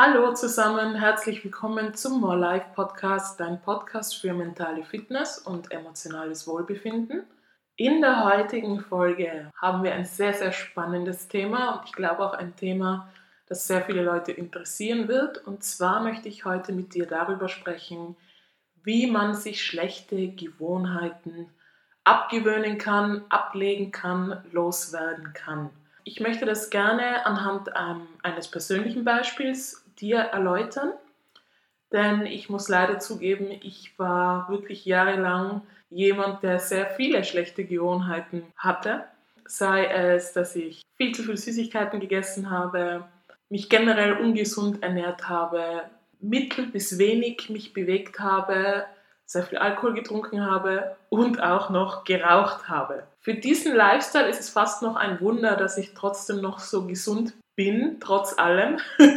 Hallo zusammen, herzlich willkommen zum More Life Podcast, dein Podcast für mentale Fitness und emotionales Wohlbefinden. In der heutigen Folge haben wir ein sehr, sehr spannendes Thema und ich glaube auch ein Thema, das sehr viele Leute interessieren wird. Und zwar möchte ich heute mit dir darüber sprechen, wie man sich schlechte Gewohnheiten abgewöhnen kann, ablegen kann, loswerden kann. Ich möchte das gerne anhand ähm, eines persönlichen Beispiels dir erläutern. Denn ich muss leider zugeben, ich war wirklich jahrelang jemand, der sehr viele schlechte Gewohnheiten hatte. Sei es, dass ich viel zu viel Süßigkeiten gegessen habe, mich generell ungesund ernährt habe, mittel bis wenig mich bewegt habe, sehr viel Alkohol getrunken habe und auch noch geraucht habe. Für diesen Lifestyle ist es fast noch ein Wunder, dass ich trotzdem noch so gesund bin, trotz allem.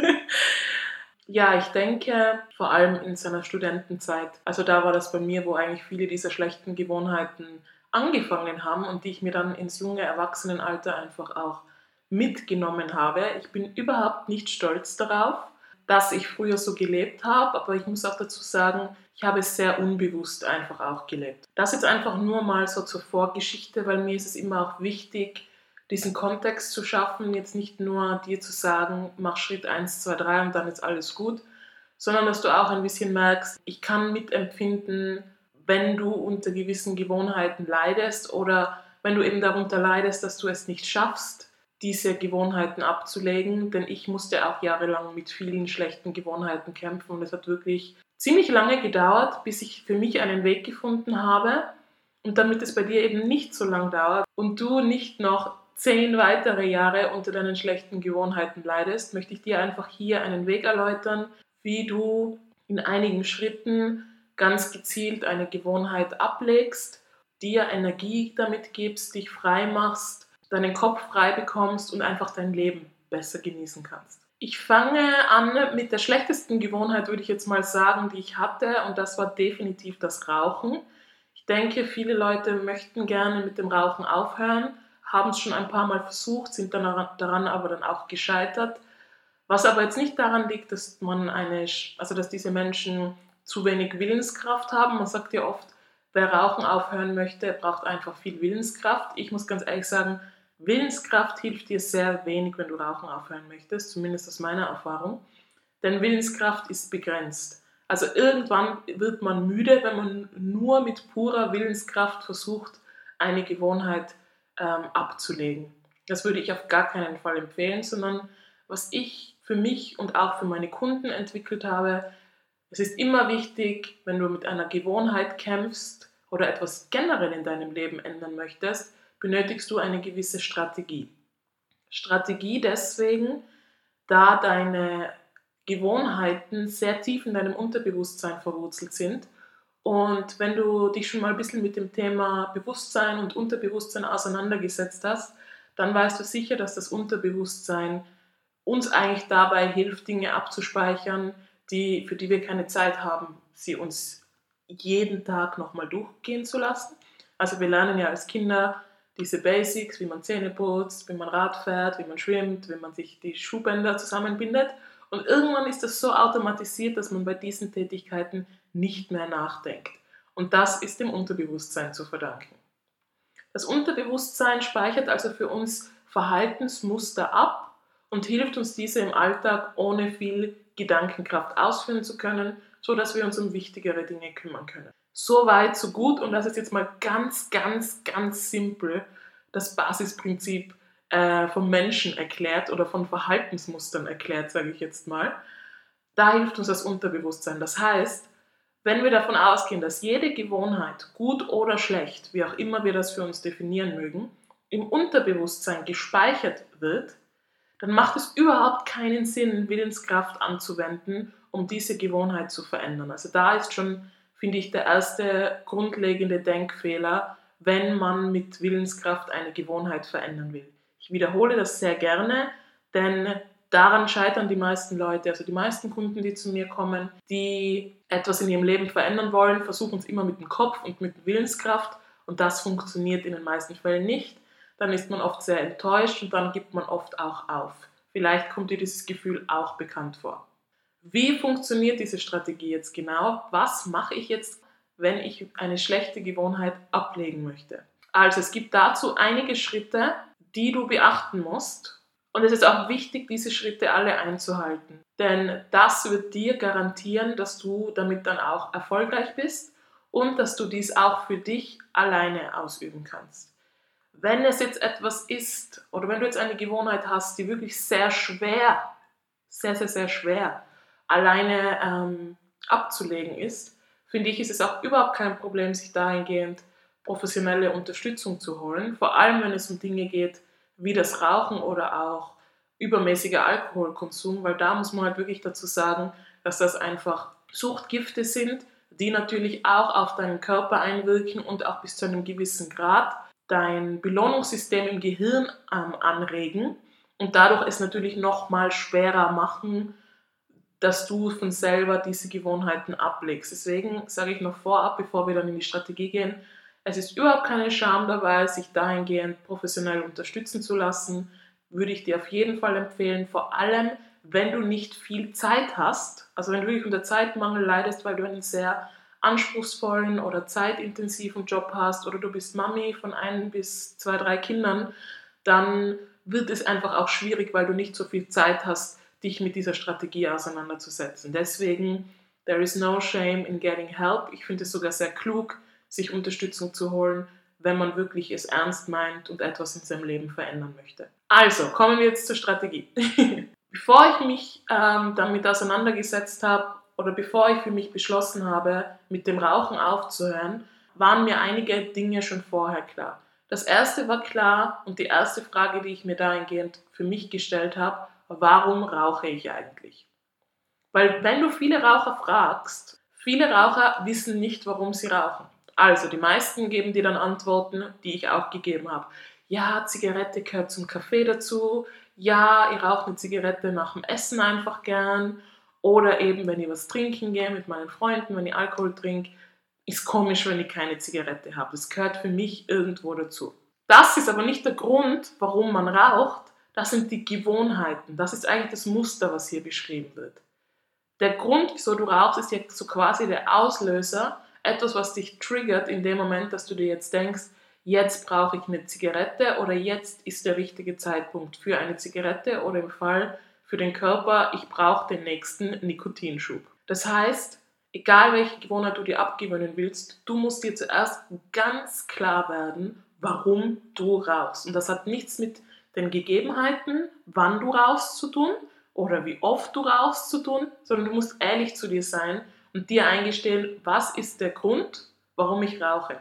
Ja, ich denke, vor allem in seiner Studentenzeit, also da war das bei mir, wo eigentlich viele dieser schlechten Gewohnheiten angefangen haben und die ich mir dann ins junge Erwachsenenalter einfach auch mitgenommen habe. Ich bin überhaupt nicht stolz darauf, dass ich früher so gelebt habe, aber ich muss auch dazu sagen, ich habe es sehr unbewusst einfach auch gelebt. Das jetzt einfach nur mal so zur Vorgeschichte, weil mir ist es immer auch wichtig, diesen Kontext zu schaffen, jetzt nicht nur dir zu sagen, mach Schritt 1, 2, 3 und dann ist alles gut, sondern dass du auch ein bisschen merkst, ich kann mitempfinden, wenn du unter gewissen Gewohnheiten leidest oder wenn du eben darunter leidest, dass du es nicht schaffst, diese Gewohnheiten abzulegen, denn ich musste auch jahrelang mit vielen schlechten Gewohnheiten kämpfen und es hat wirklich ziemlich lange gedauert, bis ich für mich einen Weg gefunden habe. Und damit es bei dir eben nicht so lang dauert und du nicht noch zehn weitere Jahre unter deinen schlechten Gewohnheiten leidest, möchte ich dir einfach hier einen Weg erläutern, wie du in einigen Schritten ganz gezielt eine Gewohnheit ablegst, dir Energie damit gibst, dich frei machst, deinen Kopf frei bekommst und einfach dein Leben besser genießen kannst. Ich fange an mit der schlechtesten Gewohnheit, würde ich jetzt mal sagen, die ich hatte, und das war definitiv das Rauchen. Ich denke, viele Leute möchten gerne mit dem Rauchen aufhören, haben es schon ein paar Mal versucht, sind dann daran aber dann auch gescheitert. Was aber jetzt nicht daran liegt, dass man eine, also dass diese Menschen zu wenig Willenskraft haben. Man sagt ja oft, wer Rauchen aufhören möchte, braucht einfach viel Willenskraft. Ich muss ganz ehrlich sagen, Willenskraft hilft dir sehr wenig, wenn du Rauchen aufhören möchtest, zumindest aus meiner Erfahrung. Denn Willenskraft ist begrenzt. Also irgendwann wird man müde, wenn man nur mit purer Willenskraft versucht, eine Gewohnheit zu ähm, abzulegen. Das würde ich auf gar keinen Fall empfehlen, sondern was ich für mich und auch für meine Kunden entwickelt habe, es ist immer wichtig, wenn du mit einer Gewohnheit kämpfst oder etwas generell in deinem Leben ändern möchtest, benötigst du eine gewisse Strategie. Strategie deswegen, da deine Gewohnheiten sehr tief in deinem Unterbewusstsein verwurzelt sind und wenn du dich schon mal ein bisschen mit dem Thema Bewusstsein und Unterbewusstsein auseinandergesetzt hast, dann weißt du sicher, dass das Unterbewusstsein uns eigentlich dabei hilft, Dinge abzuspeichern, die, für die wir keine Zeit haben, sie uns jeden Tag nochmal durchgehen zu lassen. Also wir lernen ja als Kinder diese Basics, wie man Zähne putzt, wie man Rad fährt, wie man schwimmt, wie man sich die Schuhbänder zusammenbindet. Und irgendwann ist das so automatisiert, dass man bei diesen Tätigkeiten nicht mehr nachdenkt. Und das ist dem Unterbewusstsein zu verdanken. Das Unterbewusstsein speichert also für uns Verhaltensmuster ab und hilft uns diese im Alltag ohne viel Gedankenkraft ausführen zu können, so dass wir uns um wichtigere Dinge kümmern können. So weit, so gut und das ist jetzt mal ganz, ganz, ganz simpel das Basisprinzip äh, vom Menschen erklärt oder von Verhaltensmustern erklärt, sage ich jetzt mal. Da hilft uns das Unterbewusstsein. Das heißt, wenn wir davon ausgehen, dass jede Gewohnheit, gut oder schlecht, wie auch immer wir das für uns definieren mögen, im Unterbewusstsein gespeichert wird, dann macht es überhaupt keinen Sinn, Willenskraft anzuwenden, um diese Gewohnheit zu verändern. Also da ist schon, finde ich, der erste grundlegende Denkfehler, wenn man mit Willenskraft eine Gewohnheit verändern will. Wiederhole das sehr gerne, denn daran scheitern die meisten Leute. Also die meisten Kunden, die zu mir kommen, die etwas in ihrem Leben verändern wollen, versuchen es immer mit dem Kopf und mit Willenskraft und das funktioniert in den meisten Fällen nicht. Dann ist man oft sehr enttäuscht und dann gibt man oft auch auf. Vielleicht kommt dir dieses Gefühl auch bekannt vor. Wie funktioniert diese Strategie jetzt genau? Was mache ich jetzt, wenn ich eine schlechte Gewohnheit ablegen möchte? Also es gibt dazu einige Schritte, die du beachten musst. Und es ist auch wichtig, diese Schritte alle einzuhalten. Denn das wird dir garantieren, dass du damit dann auch erfolgreich bist und dass du dies auch für dich alleine ausüben kannst. Wenn es jetzt etwas ist oder wenn du jetzt eine Gewohnheit hast, die wirklich sehr schwer, sehr, sehr, sehr schwer alleine ähm, abzulegen ist, finde ich, ist es auch überhaupt kein Problem, sich dahingehend professionelle Unterstützung zu holen. Vor allem, wenn es um Dinge geht wie das Rauchen oder auch übermäßiger Alkoholkonsum, weil da muss man halt wirklich dazu sagen, dass das einfach Suchtgifte sind, die natürlich auch auf deinen Körper einwirken und auch bis zu einem gewissen Grad dein Belohnungssystem im Gehirn ähm, anregen und dadurch es natürlich noch mal schwerer machen, dass du von selber diese Gewohnheiten ablegst. Deswegen sage ich noch vorab, bevor wir dann in die Strategie gehen, es ist überhaupt keine Scham dabei, sich dahingehend professionell unterstützen zu lassen. Würde ich dir auf jeden Fall empfehlen, vor allem wenn du nicht viel Zeit hast, also wenn du wirklich unter Zeitmangel leidest, weil du einen sehr anspruchsvollen oder zeitintensiven Job hast oder du bist Mami von ein bis zwei, drei Kindern, dann wird es einfach auch schwierig, weil du nicht so viel Zeit hast, dich mit dieser Strategie auseinanderzusetzen. Deswegen, there is no shame in getting help. Ich finde es sogar sehr klug, sich Unterstützung zu holen, wenn man wirklich es ernst meint und etwas in seinem Leben verändern möchte. Also, kommen wir jetzt zur Strategie. bevor ich mich ähm, damit auseinandergesetzt habe oder bevor ich für mich beschlossen habe, mit dem Rauchen aufzuhören, waren mir einige Dinge schon vorher klar. Das erste war klar und die erste Frage, die ich mir dahingehend für mich gestellt habe, warum rauche ich eigentlich? Weil wenn du viele Raucher fragst, viele Raucher wissen nicht, warum sie rauchen. Also die meisten geben dir dann Antworten, die ich auch gegeben habe. Ja, Zigarette gehört zum Kaffee dazu. Ja, ihr raucht eine Zigarette nach dem Essen einfach gern. Oder eben, wenn ich was trinken gehe mit meinen Freunden, wenn ich Alkohol trinke, ist komisch, wenn ich keine Zigarette habe. Das gehört für mich irgendwo dazu. Das ist aber nicht der Grund, warum man raucht, das sind die Gewohnheiten. Das ist eigentlich das Muster, was hier beschrieben wird. Der Grund, wieso du rauchst, ist ja so quasi der Auslöser, etwas, was dich triggert in dem Moment, dass du dir jetzt denkst, jetzt brauche ich eine Zigarette oder jetzt ist der richtige Zeitpunkt für eine Zigarette oder im Fall für den Körper, ich brauche den nächsten Nikotinschub. Das heißt, egal welche Gewohnheit du dir abgewöhnen willst, du musst dir zuerst ganz klar werden, warum du rauchst. Und das hat nichts mit den Gegebenheiten, wann du rauchst zu tun oder wie oft du rauchst zu tun, sondern du musst ehrlich zu dir sein und dir eingestehen, was ist der Grund, warum ich rauche.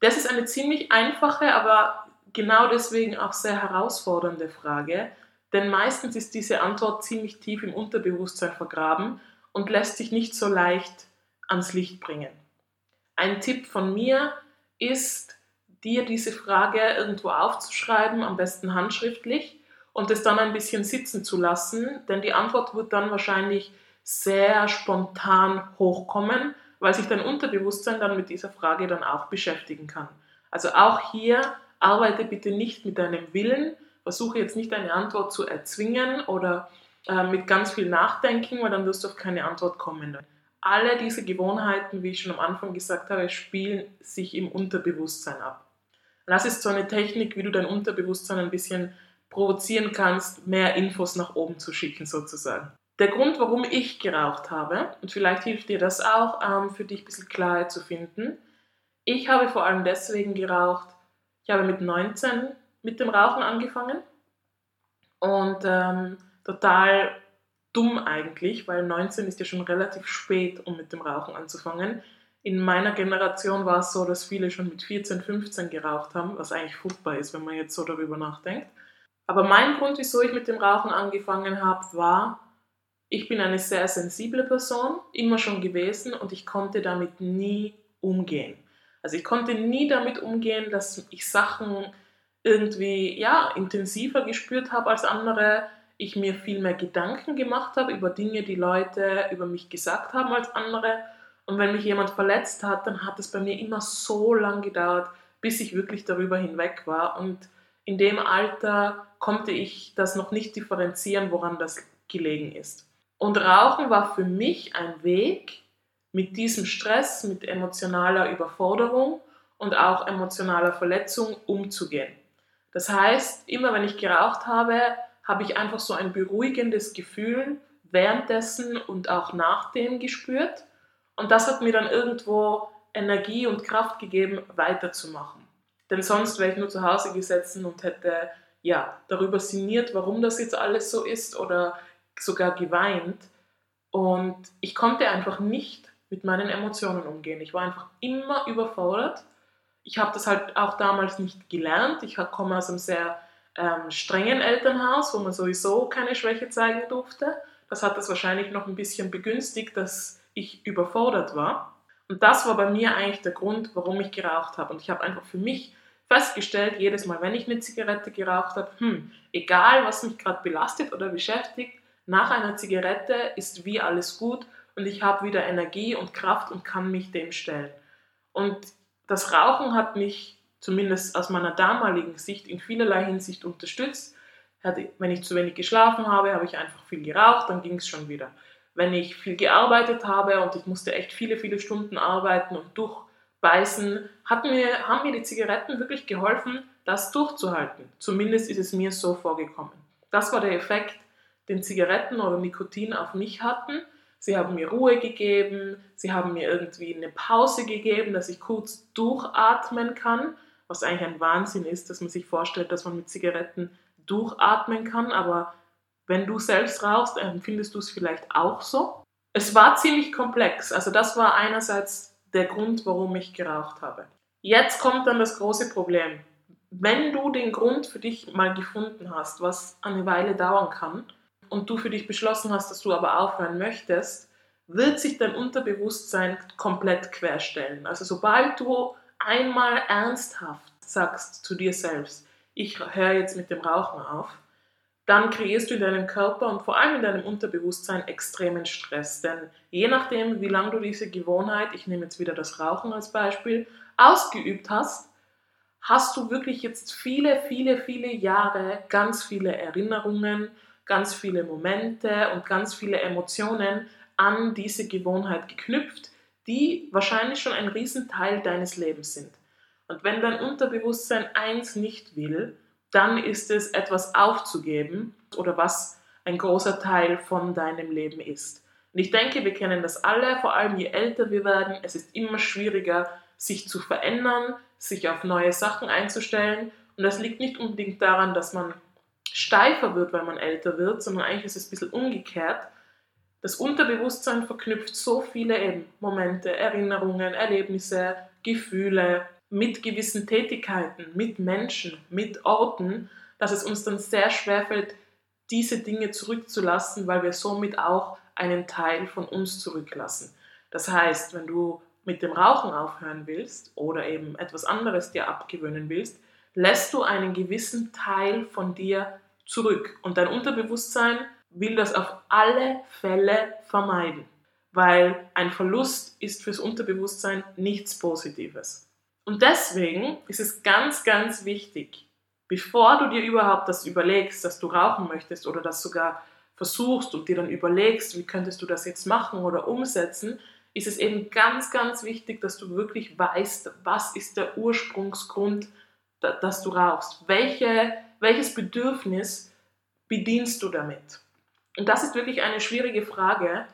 Das ist eine ziemlich einfache, aber genau deswegen auch sehr herausfordernde Frage, denn meistens ist diese Antwort ziemlich tief im Unterbewusstsein vergraben und lässt sich nicht so leicht ans Licht bringen. Ein Tipp von mir ist, dir diese Frage irgendwo aufzuschreiben, am besten handschriftlich, und es dann ein bisschen sitzen zu lassen, denn die Antwort wird dann wahrscheinlich sehr spontan hochkommen, weil sich dein Unterbewusstsein dann mit dieser Frage dann auch beschäftigen kann. Also auch hier arbeite bitte nicht mit deinem Willen, versuche jetzt nicht eine Antwort zu erzwingen oder äh, mit ganz viel Nachdenken, weil dann wirst du auf keine Antwort kommen. Alle diese Gewohnheiten, wie ich schon am Anfang gesagt habe, spielen sich im Unterbewusstsein ab. Das ist so eine Technik, wie du dein Unterbewusstsein ein bisschen provozieren kannst, mehr Infos nach oben zu schicken sozusagen. Der Grund, warum ich geraucht habe, und vielleicht hilft dir das auch, ähm, für dich ein bisschen Klarheit zu finden. Ich habe vor allem deswegen geraucht, ich habe mit 19 mit dem Rauchen angefangen und ähm, total dumm eigentlich, weil 19 ist ja schon relativ spät, um mit dem Rauchen anzufangen in meiner Generation war es so, dass viele schon mit 14, 15 geraucht haben, was eigentlich furchtbar ist, wenn man jetzt so darüber nachdenkt. Aber mein Grund, wieso ich mit dem Rauchen angefangen habe, war, ich bin eine sehr sensible Person, immer schon gewesen und ich konnte damit nie umgehen. Also ich konnte nie damit umgehen, dass ich Sachen irgendwie ja, intensiver gespürt habe als andere, ich mir viel mehr Gedanken gemacht habe über Dinge, die Leute über mich gesagt haben als andere und wenn mich jemand verletzt hat, dann hat es bei mir immer so lange gedauert, bis ich wirklich darüber hinweg war. Und in dem Alter konnte ich das noch nicht differenzieren, woran das gelegen ist. Und Rauchen war für mich ein Weg, mit diesem Stress, mit emotionaler Überforderung und auch emotionaler Verletzung umzugehen. Das heißt, immer wenn ich geraucht habe, habe ich einfach so ein beruhigendes Gefühl währenddessen und auch nachdem gespürt. Und das hat mir dann irgendwo Energie und Kraft gegeben, weiterzumachen. Denn sonst wäre ich nur zu Hause gesessen und hätte ja darüber sinniert, warum das jetzt alles so ist oder sogar geweint. Und ich konnte einfach nicht mit meinen Emotionen umgehen. Ich war einfach immer überfordert. Ich habe das halt auch damals nicht gelernt. Ich komme aus einem sehr ähm, strengen Elternhaus, wo man sowieso keine Schwäche zeigen durfte. Das hat das wahrscheinlich noch ein bisschen begünstigt, dass ich überfordert war. Und das war bei mir eigentlich der Grund, warum ich geraucht habe. Und ich habe einfach für mich festgestellt, jedes Mal, wenn ich eine Zigarette geraucht habe, hm, egal was mich gerade belastet oder beschäftigt, nach einer Zigarette ist wie alles gut und ich habe wieder Energie und Kraft und kann mich dem stellen. Und das Rauchen hat mich zumindest aus meiner damaligen Sicht in vielerlei Hinsicht unterstützt. Wenn ich zu wenig geschlafen habe, habe ich einfach viel geraucht, dann ging es schon wieder. Wenn ich viel gearbeitet habe und ich musste echt viele, viele Stunden arbeiten und durchbeißen, hat mir, haben mir die Zigaretten wirklich geholfen, das durchzuhalten. Zumindest ist es mir so vorgekommen. Das war der Effekt, den Zigaretten oder Nikotin auf mich hatten. Sie haben mir Ruhe gegeben, sie haben mir irgendwie eine Pause gegeben, dass ich kurz durchatmen kann, was eigentlich ein Wahnsinn ist, dass man sich vorstellt, dass man mit Zigaretten durchatmen kann, aber wenn du selbst rauchst, empfindest du es vielleicht auch so. Es war ziemlich komplex, also das war einerseits der Grund, warum ich geraucht habe. Jetzt kommt dann das große Problem. Wenn du den Grund für dich mal gefunden hast, was eine Weile dauern kann, und du für dich beschlossen hast, dass du aber aufhören möchtest, wird sich dein Unterbewusstsein komplett querstellen. Also sobald du einmal ernsthaft sagst zu dir selbst, ich höre jetzt mit dem Rauchen auf, dann kreierst du in deinem Körper und vor allem in deinem Unterbewusstsein extremen Stress. Denn je nachdem, wie lange du diese Gewohnheit, ich nehme jetzt wieder das Rauchen als Beispiel, ausgeübt hast, hast du wirklich jetzt viele, viele, viele Jahre ganz viele Erinnerungen ganz viele Momente und ganz viele Emotionen an diese Gewohnheit geknüpft, die wahrscheinlich schon ein Riesenteil deines Lebens sind. Und wenn dein Unterbewusstsein eins nicht will, dann ist es etwas aufzugeben oder was ein großer Teil von deinem Leben ist. Und ich denke, wir kennen das alle, vor allem je älter wir werden, es ist immer schwieriger, sich zu verändern, sich auf neue Sachen einzustellen. Und das liegt nicht unbedingt daran, dass man steifer wird, weil man älter wird, sondern eigentlich ist es ein bisschen umgekehrt. Das Unterbewusstsein verknüpft so viele eben Momente, Erinnerungen, Erlebnisse, Gefühle mit gewissen Tätigkeiten, mit Menschen, mit Orten, dass es uns dann sehr schwer fällt, diese Dinge zurückzulassen, weil wir somit auch einen Teil von uns zurücklassen. Das heißt, wenn du mit dem Rauchen aufhören willst oder eben etwas anderes dir abgewöhnen willst, lässt du einen gewissen Teil von dir zurück. Und dein Unterbewusstsein will das auf alle Fälle vermeiden, weil ein Verlust ist fürs Unterbewusstsein nichts Positives. Und deswegen ist es ganz, ganz wichtig, bevor du dir überhaupt das überlegst, dass du rauchen möchtest oder das sogar versuchst und dir dann überlegst, wie könntest du das jetzt machen oder umsetzen, ist es eben ganz, ganz wichtig, dass du wirklich weißt, was ist der Ursprungsgrund dass du rauchst? Welche, welches Bedürfnis bedienst du damit? Und das ist wirklich eine schwierige Frage.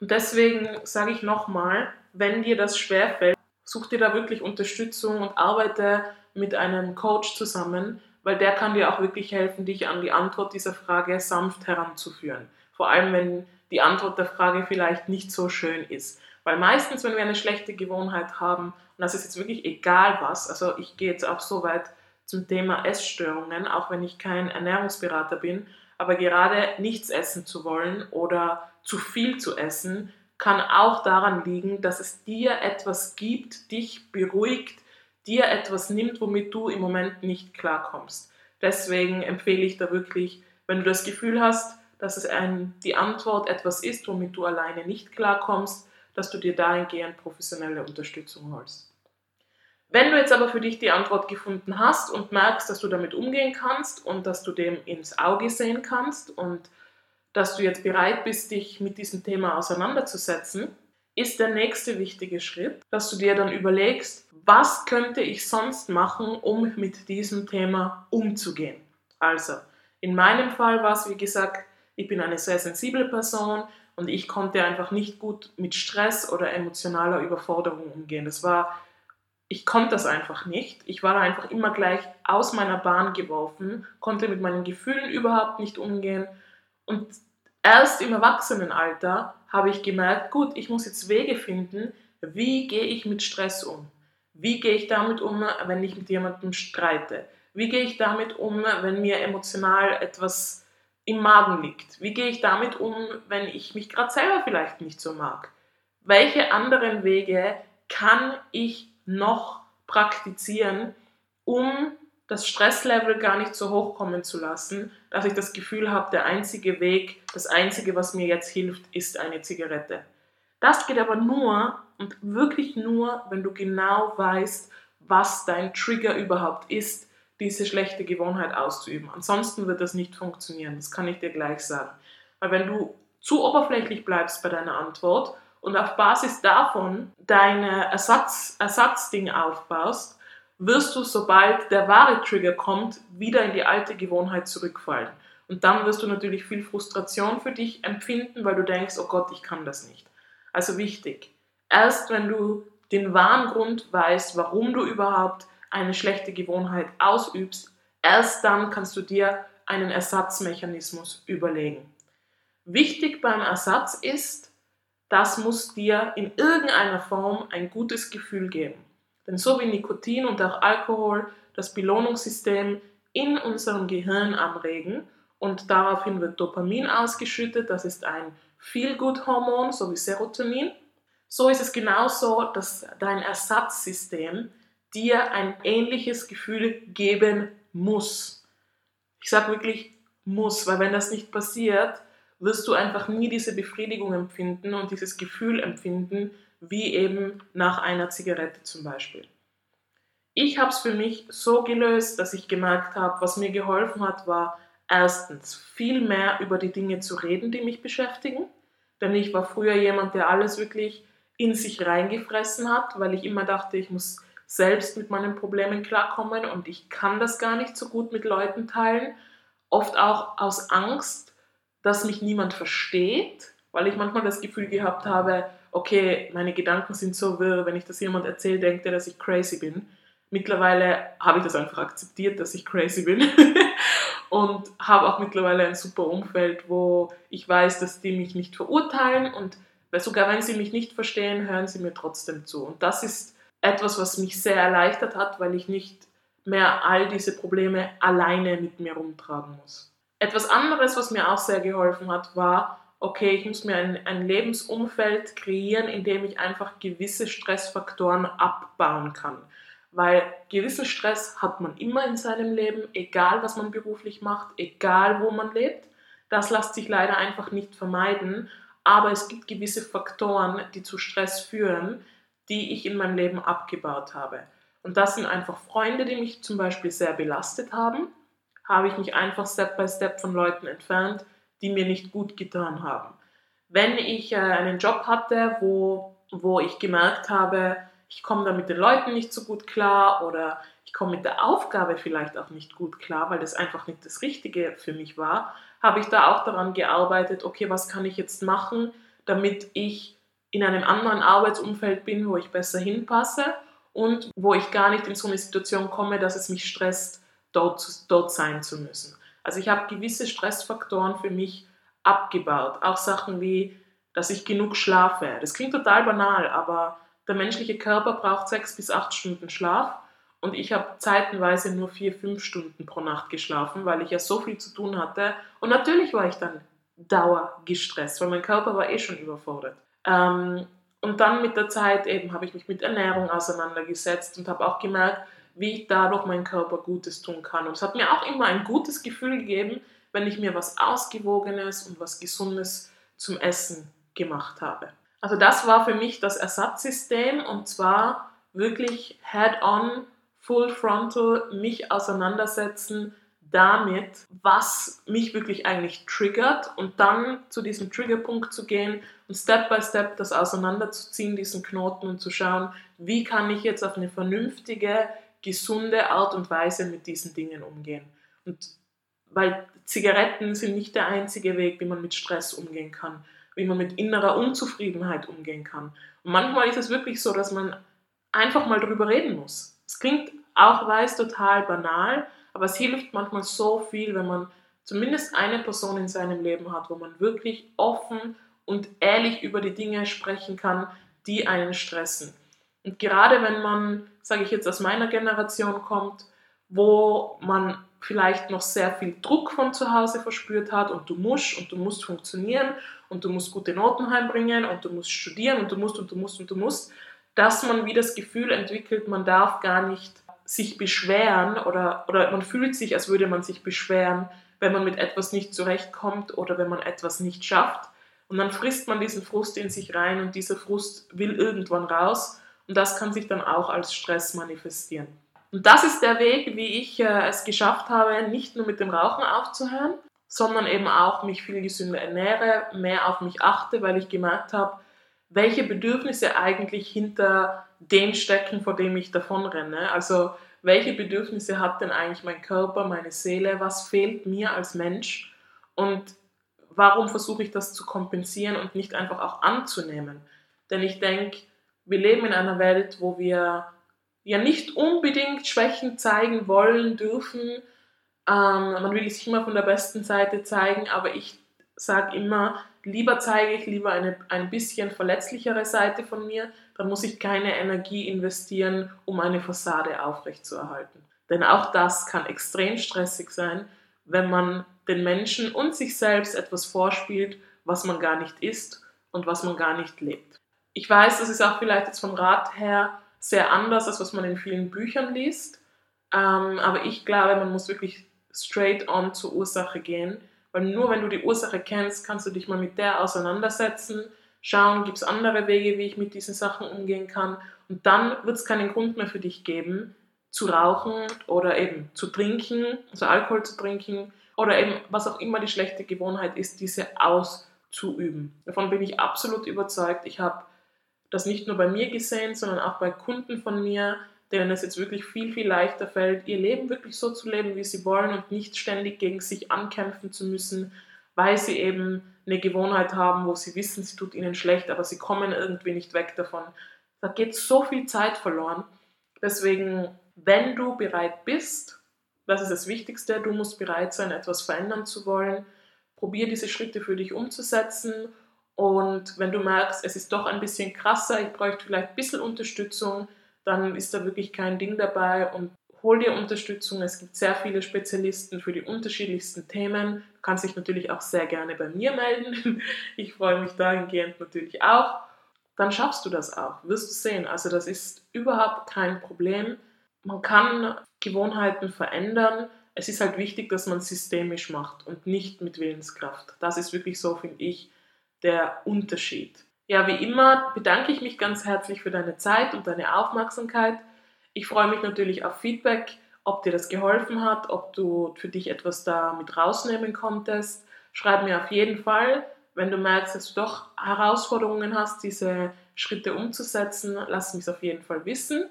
Und deswegen sage ich nochmal, wenn dir das schwerfällt, such dir da wirklich Unterstützung und arbeite mit einem Coach zusammen, weil der kann dir auch wirklich helfen, dich an die Antwort dieser Frage sanft heranzuführen. Vor allem, wenn die Antwort der Frage vielleicht nicht so schön ist. Weil meistens, wenn wir eine schlechte Gewohnheit haben, und das ist jetzt wirklich egal was, also ich gehe jetzt auch so weit zum Thema Essstörungen, auch wenn ich kein Ernährungsberater bin, aber gerade nichts essen zu wollen oder zu viel zu essen, kann auch daran liegen, dass es dir etwas gibt, dich beruhigt, dir etwas nimmt, womit du im Moment nicht klarkommst. Deswegen empfehle ich da wirklich, wenn du das Gefühl hast, dass es ein, die Antwort etwas ist, womit du alleine nicht klarkommst, dass du dir dahingehend professionelle Unterstützung holst. Wenn du jetzt aber für dich die Antwort gefunden hast und merkst, dass du damit umgehen kannst und dass du dem ins Auge sehen kannst und dass du jetzt bereit bist, dich mit diesem Thema auseinanderzusetzen, ist der nächste wichtige Schritt, dass du dir dann überlegst, was könnte ich sonst machen, um mit diesem Thema umzugehen. Also, in meinem Fall war es, wie gesagt, ich bin eine sehr sensible Person und ich konnte einfach nicht gut mit Stress oder emotionaler Überforderung umgehen. Das war, ich konnte das einfach nicht. Ich war einfach immer gleich aus meiner Bahn geworfen, konnte mit meinen Gefühlen überhaupt nicht umgehen. Und erst im Erwachsenenalter habe ich gemerkt, gut, ich muss jetzt Wege finden, wie gehe ich mit Stress um? Wie gehe ich damit um, wenn ich mit jemandem streite? Wie gehe ich damit um, wenn mir emotional etwas im Magen liegt? Wie gehe ich damit um, wenn ich mich gerade selber vielleicht nicht so mag? Welche anderen Wege kann ich noch praktizieren, um das Stresslevel gar nicht so hoch kommen zu lassen, dass ich das Gefühl habe, der einzige Weg, das einzige, was mir jetzt hilft, ist eine Zigarette. Das geht aber nur und wirklich nur, wenn du genau weißt, was dein Trigger überhaupt ist, diese schlechte Gewohnheit auszuüben. Ansonsten wird das nicht funktionieren, das kann ich dir gleich sagen. Weil wenn du zu oberflächlich bleibst bei deiner Antwort und auf Basis davon deine Ersatz, Ersatzding aufbaust, wirst du, sobald der wahre Trigger kommt, wieder in die alte Gewohnheit zurückfallen. Und dann wirst du natürlich viel Frustration für dich empfinden, weil du denkst, oh Gott, ich kann das nicht. Also wichtig, erst wenn du den wahren Grund weißt, warum du überhaupt eine schlechte Gewohnheit ausübst, erst dann kannst du dir einen Ersatzmechanismus überlegen. Wichtig beim Ersatz ist, das muss dir in irgendeiner Form ein gutes Gefühl geben. Denn so wie Nikotin und auch Alkohol das Belohnungssystem in unserem Gehirn anregen und daraufhin wird Dopamin ausgeschüttet, das ist ein Feel-Good-Hormon, so wie Serotonin, so ist es genauso, dass dein Ersatzsystem dir ein ähnliches Gefühl geben muss. Ich sage wirklich muss, weil wenn das nicht passiert, wirst du einfach nie diese Befriedigung empfinden und dieses Gefühl empfinden, wie eben nach einer Zigarette zum Beispiel. Ich habe es für mich so gelöst, dass ich gemerkt habe, was mir geholfen hat, war erstens viel mehr über die Dinge zu reden, die mich beschäftigen. Denn ich war früher jemand, der alles wirklich in sich reingefressen hat, weil ich immer dachte, ich muss selbst mit meinen Problemen klarkommen und ich kann das gar nicht so gut mit Leuten teilen. Oft auch aus Angst, dass mich niemand versteht, weil ich manchmal das Gefühl gehabt habe, okay, meine Gedanken sind so wirr, wenn ich das jemand erzähle, denkt er, dass ich crazy bin. Mittlerweile habe ich das einfach akzeptiert, dass ich crazy bin und habe auch mittlerweile ein super Umfeld, wo ich weiß, dass die mich nicht verurteilen und sogar wenn sie mich nicht verstehen, hören sie mir trotzdem zu. Und das ist etwas, was mich sehr erleichtert hat, weil ich nicht mehr all diese Probleme alleine mit mir rumtragen muss. Etwas anderes, was mir auch sehr geholfen hat, war, okay, ich muss mir ein, ein Lebensumfeld kreieren, in dem ich einfach gewisse Stressfaktoren abbauen kann. Weil gewissen Stress hat man immer in seinem Leben, egal was man beruflich macht, egal wo man lebt. Das lässt sich leider einfach nicht vermeiden. Aber es gibt gewisse Faktoren, die zu Stress führen, die ich in meinem Leben abgebaut habe. Und das sind einfach Freunde, die mich zum Beispiel sehr belastet haben. Habe ich mich einfach Step by Step von Leuten entfernt, die mir nicht gut getan haben. Wenn ich äh, einen Job hatte, wo, wo ich gemerkt habe, ich komme da mit den Leuten nicht so gut klar oder ich komme mit der Aufgabe vielleicht auch nicht gut klar, weil das einfach nicht das Richtige für mich war, habe ich da auch daran gearbeitet, okay, was kann ich jetzt machen, damit ich in einem anderen Arbeitsumfeld bin, wo ich besser hinpasse und wo ich gar nicht in so eine Situation komme, dass es mich stresst, dort, dort sein zu müssen. Also ich habe gewisse Stressfaktoren für mich abgebaut. Auch Sachen wie, dass ich genug schlafe. Das klingt total banal, aber der menschliche Körper braucht sechs bis acht Stunden Schlaf und ich habe zeitenweise nur vier, fünf Stunden pro Nacht geschlafen, weil ich ja so viel zu tun hatte. Und natürlich war ich dann dauergestresst, weil mein Körper war eh schon überfordert. Ähm, und dann mit der Zeit eben habe ich mich mit Ernährung auseinandergesetzt und habe auch gemerkt, wie ich dadurch meinem Körper Gutes tun kann. Und es hat mir auch immer ein gutes Gefühl gegeben, wenn ich mir was Ausgewogenes und was Gesundes zum Essen gemacht habe. Also das war für mich das Ersatzsystem und zwar wirklich head-on, full frontal, mich auseinandersetzen, damit, was mich wirklich eigentlich triggert und dann zu diesem Triggerpunkt zu gehen und Step by Step das auseinanderzuziehen, diesen Knoten und zu schauen, wie kann ich jetzt auf eine vernünftige, gesunde Art und Weise mit diesen Dingen umgehen. Und weil Zigaretten sind nicht der einzige Weg, wie man mit Stress umgehen kann, wie man mit innerer Unzufriedenheit umgehen kann. Und manchmal ist es wirklich so, dass man einfach mal darüber reden muss. Es klingt auch weiß total banal, aber es hilft manchmal so viel, wenn man zumindest eine Person in seinem Leben hat, wo man wirklich offen und ehrlich über die Dinge sprechen kann, die einen stressen. Und gerade wenn man, sage ich jetzt, aus meiner Generation kommt, wo man vielleicht noch sehr viel Druck von zu Hause verspürt hat und du musst und du musst funktionieren und du musst gute Noten heimbringen und du musst studieren und du musst und du musst und du musst, dass man wie das Gefühl entwickelt, man darf gar nicht sich beschweren oder, oder man fühlt sich, als würde man sich beschweren, wenn man mit etwas nicht zurechtkommt oder wenn man etwas nicht schafft. Und dann frisst man diesen Frust in sich rein und dieser Frust will irgendwann raus und das kann sich dann auch als Stress manifestieren. Und das ist der Weg, wie ich äh, es geschafft habe, nicht nur mit dem Rauchen aufzuhören, sondern eben auch mich viel gesünder ernähre, mehr auf mich achte, weil ich gemerkt habe, welche Bedürfnisse eigentlich hinter dem stecken, vor dem ich davonrenne. Also welche Bedürfnisse hat denn eigentlich mein Körper, meine Seele, was fehlt mir als Mensch und warum versuche ich das zu kompensieren und nicht einfach auch anzunehmen. Denn ich denke, wir leben in einer Welt, wo wir ja nicht unbedingt Schwächen zeigen wollen, dürfen. Ähm, man will sich immer von der besten Seite zeigen, aber ich sage immer, lieber zeige ich lieber eine ein bisschen verletzlichere Seite von mir, dann muss ich keine Energie investieren, um eine Fassade aufrechtzuerhalten. Denn auch das kann extrem stressig sein, wenn man den Menschen und sich selbst etwas vorspielt, was man gar nicht ist und was man gar nicht lebt. Ich weiß, das ist auch vielleicht jetzt vom Rat her sehr anders, als was man in vielen Büchern liest, ähm, aber ich glaube, man muss wirklich straight on zur Ursache gehen weil nur wenn du die Ursache kennst, kannst du dich mal mit der auseinandersetzen, schauen, gibt es andere Wege, wie ich mit diesen Sachen umgehen kann. Und dann wird es keinen Grund mehr für dich geben, zu rauchen oder eben zu trinken, also Alkohol zu trinken oder eben was auch immer die schlechte Gewohnheit ist, diese auszuüben. Davon bin ich absolut überzeugt. Ich habe das nicht nur bei mir gesehen, sondern auch bei Kunden von mir, denen es jetzt wirklich viel, viel leichter fällt, ihr Leben wirklich so zu leben, wie sie wollen und nicht ständig gegen sich ankämpfen zu müssen, weil sie eben eine Gewohnheit haben, wo sie wissen, sie tut ihnen schlecht, aber sie kommen irgendwie nicht weg davon. Da geht so viel Zeit verloren. Deswegen, wenn du bereit bist, das ist das Wichtigste, du musst bereit sein, etwas verändern zu wollen. Probier diese Schritte für dich umzusetzen. Und wenn du merkst, es ist doch ein bisschen krasser, ich bräuchte vielleicht ein bisschen Unterstützung, dann ist da wirklich kein Ding dabei und hol dir Unterstützung. Es gibt sehr viele Spezialisten für die unterschiedlichsten Themen. Du kannst dich natürlich auch sehr gerne bei mir melden. Ich freue mich dahingehend natürlich auch. Dann schaffst du das auch, wirst du sehen. Also das ist überhaupt kein Problem. Man kann Gewohnheiten verändern. Es ist halt wichtig, dass man systemisch macht und nicht mit Willenskraft. Das ist wirklich so, finde ich, der Unterschied. Ja, wie immer bedanke ich mich ganz herzlich für deine Zeit und deine Aufmerksamkeit. Ich freue mich natürlich auf Feedback, ob dir das geholfen hat, ob du für dich etwas da mit rausnehmen konntest. Schreib mir auf jeden Fall, wenn du merkst, dass du doch Herausforderungen hast, diese Schritte umzusetzen, lass mich es auf jeden Fall wissen.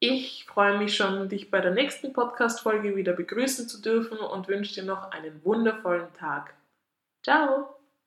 Ich freue mich schon, dich bei der nächsten Podcast-Folge wieder begrüßen zu dürfen und wünsche dir noch einen wundervollen Tag. Ciao!